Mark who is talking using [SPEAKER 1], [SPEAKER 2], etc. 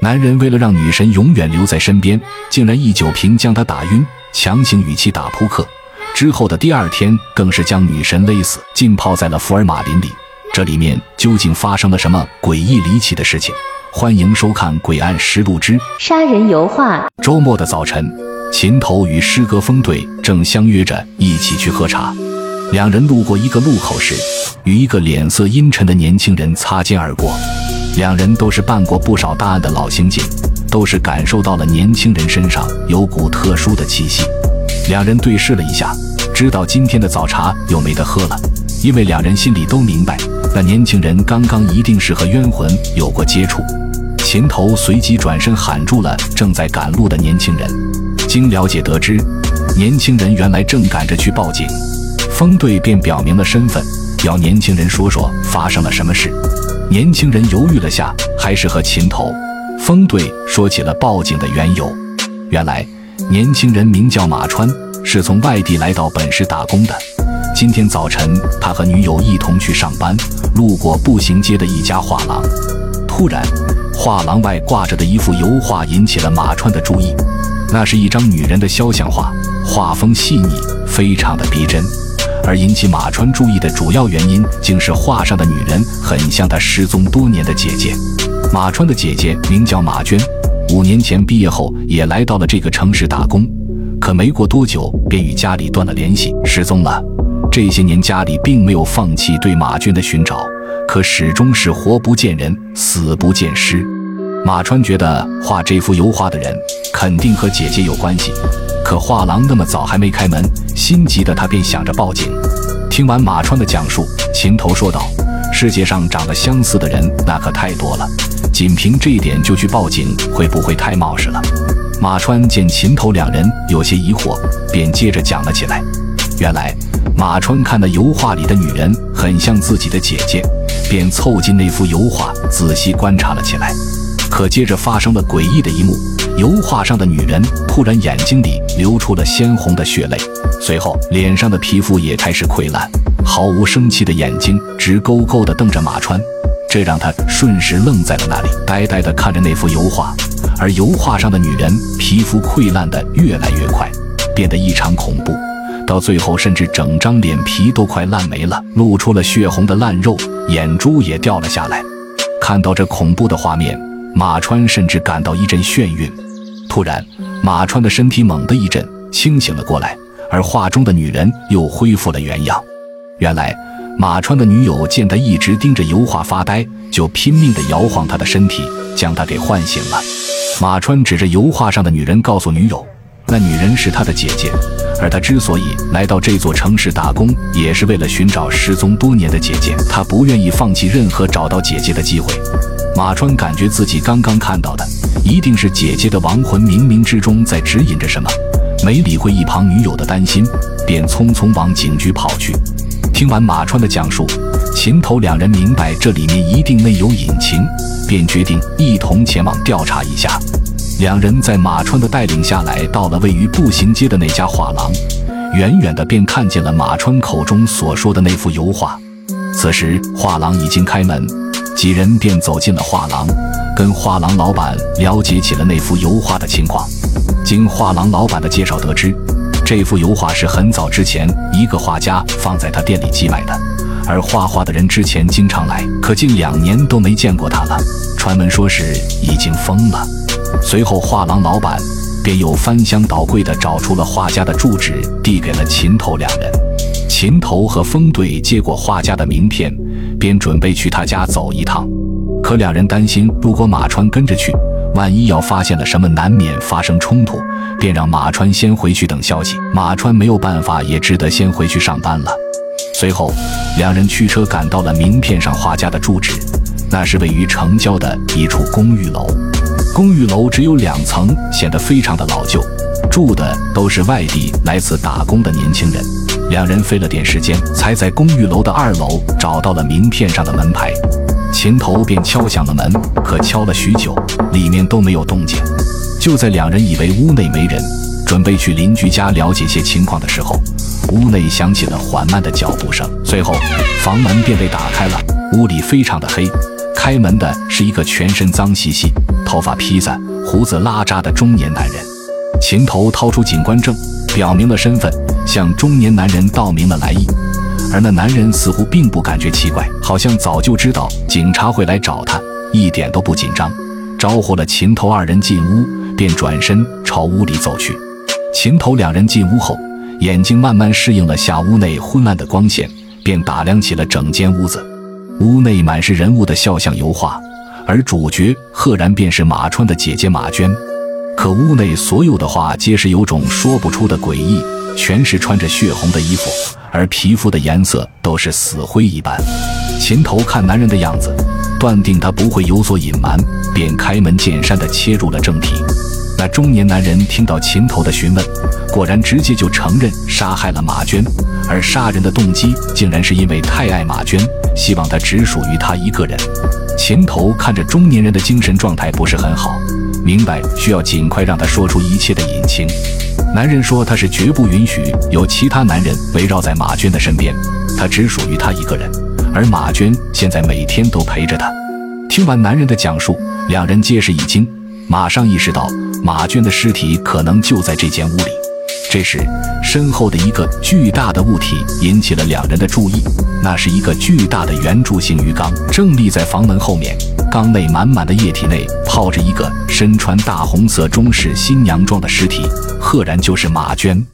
[SPEAKER 1] 男人为了让女神永远留在身边，竟然一酒瓶将她打晕，强行与其打扑克。之后的第二天，更是将女神勒死，浸泡在了福尔马林里。这里面究竟发生了什么诡异离奇的事情？欢迎收看《诡案实录之
[SPEAKER 2] 杀人油画》。
[SPEAKER 1] 周末的早晨，秦头与诗歌风队正相约着一起去喝茶。两人路过一个路口时，与一个脸色阴沉的年轻人擦肩而过。两人都是办过不少大案的老刑警，都是感受到了年轻人身上有股特殊的气息。两人对视了一下，知道今天的早茶又没得喝了，因为两人心里都明白，那年轻人刚刚一定是和冤魂有过接触。秦头随即转身喊住了正在赶路的年轻人。经了解得知，年轻人原来正赶着去报警。风队便表明了身份，要年轻人说说发生了什么事。年轻人犹豫了下，还是和秦头、风队说起了报警的缘由。原来，年轻人名叫马川，是从外地来到本市打工的。今天早晨，他和女友一同去上班，路过步行街的一家画廊，突然，画廊外挂着的一幅油画引起了马川的注意。那是一张女人的肖像画，画风细腻，非常的逼真。而引起马川注意的主要原因，竟是画上的女人很像他失踪多年的姐姐。马川的姐姐名叫马娟，五年前毕业后也来到了这个城市打工，可没过多久便与家里断了联系，失踪了。这些年家里并没有放弃对马娟的寻找，可始终是活不见人，死不见尸。马川觉得画这幅油画的人肯定和姐姐有关系。可画廊那么早还没开门，心急的他便想着报警。听完马川的讲述，秦头说道：“世界上长得相似的人那可太多了，仅凭这一点就去报警，会不会太冒失了？”马川见秦头两人有些疑惑，便接着讲了起来。原来，马川看到油画里的女人很像自己的姐姐，便凑近那幅油画仔细观察了起来。可接着发生了诡异的一幕。油画上的女人突然眼睛里流出了鲜红的血泪，随后脸上的皮肤也开始溃烂，毫无生气的眼睛直勾勾地瞪着马川，这让他瞬时愣在了那里，呆呆地看着那幅油画。而油画上的女人皮肤溃烂的越来越快，变得异常恐怖，到最后甚至整张脸皮都快烂没了，露出了血红的烂肉，眼珠也掉了下来。看到这恐怖的画面，马川甚至感到一阵眩晕。突然，马川的身体猛地一震，清醒了过来，而画中的女人又恢复了原样。原来，马川的女友见他一直盯着油画发呆，就拼命地摇晃他的身体，将他给唤醒了。马川指着油画上的女人，告诉女友，那女人是他的姐姐，而他之所以来到这座城市打工，也是为了寻找失踪多年的姐姐。他不愿意放弃任何找到姐姐的机会。马川感觉自己刚刚看到的。一定是姐姐的亡魂，冥冥之中在指引着什么。没理会一旁女友的担心，便匆匆往警局跑去。听完马川的讲述，秦头两人明白这里面一定内有隐情，便决定一同前往调查一下。两人在马川的带领下来到了位于步行街的那家画廊，远远的便看见了马川口中所说的那幅油画。此时画廊已经开门，几人便走进了画廊。跟画廊老板了解起了那幅油画的情况。经画廊老板的介绍得知，这幅油画是很早之前一个画家放在他店里寄卖的，而画画的人之前经常来，可近两年都没见过他了。传闻说是已经疯了。随后画廊老板便又翻箱倒柜地找出了画家的住址，递给了秦头两人。秦头和风队接过画家的名片，便准备去他家走一趟。可两人担心，如果马川跟着去，万一要发现了什么，难免发生冲突，便让马川先回去等消息。马川没有办法，也只得先回去上班了。随后，两人驱车赶到了名片上画家的住址，那是位于城郊的一处公寓楼。公寓楼只有两层，显得非常的老旧，住的都是外地来此打工的年轻人。两人费了点时间，才在公寓楼的二楼找到了名片上的门牌。秦头便敲响了门，可敲了许久，里面都没有动静。就在两人以为屋内没人，准备去邻居家了解些情况的时候，屋内响起了缓慢的脚步声，随后房门便被打开了。屋里非常的黑，开门的是一个全身脏兮兮、头发披散、胡子拉碴的中年男人。秦头掏出警官证，表明了身份，向中年男人道明了来意。而那男人似乎并不感觉奇怪，好像早就知道警察会来找他，一点都不紧张。招呼了秦头二人进屋，便转身朝屋里走去。秦头两人进屋后，眼睛慢慢适应了下屋内昏暗的光线，便打量起了整间屋子。屋内满是人物的肖像油画，而主角赫然便是马川的姐姐马娟。可屋内所有的话皆是有种说不出的诡异，全是穿着血红的衣服，而皮肤的颜色都是死灰一般。秦头看男人的样子，断定他不会有所隐瞒，便开门见山地切入了正题。那中年男人听到秦头的询问，果然直接就承认杀害了马娟，而杀人的动机竟然是因为太爱马娟，希望她只属于他一个人。秦头看着中年人的精神状态不是很好，明白需要尽快让他说出一切的隐情。男人说他是绝不允许有其他男人围绕在马娟的身边，他只属于他一个人，而马娟现在每天都陪着他。听完男人的讲述，两人皆是一惊，马上意识到。马娟的尸体可能就在这间屋里。这时，身后的一个巨大的物体引起了两人的注意。那是一个巨大的圆柱形鱼缸，正立在房门后面。缸内满满的液体内泡着一个身穿大红色中式新娘装的尸体，赫然就是马娟。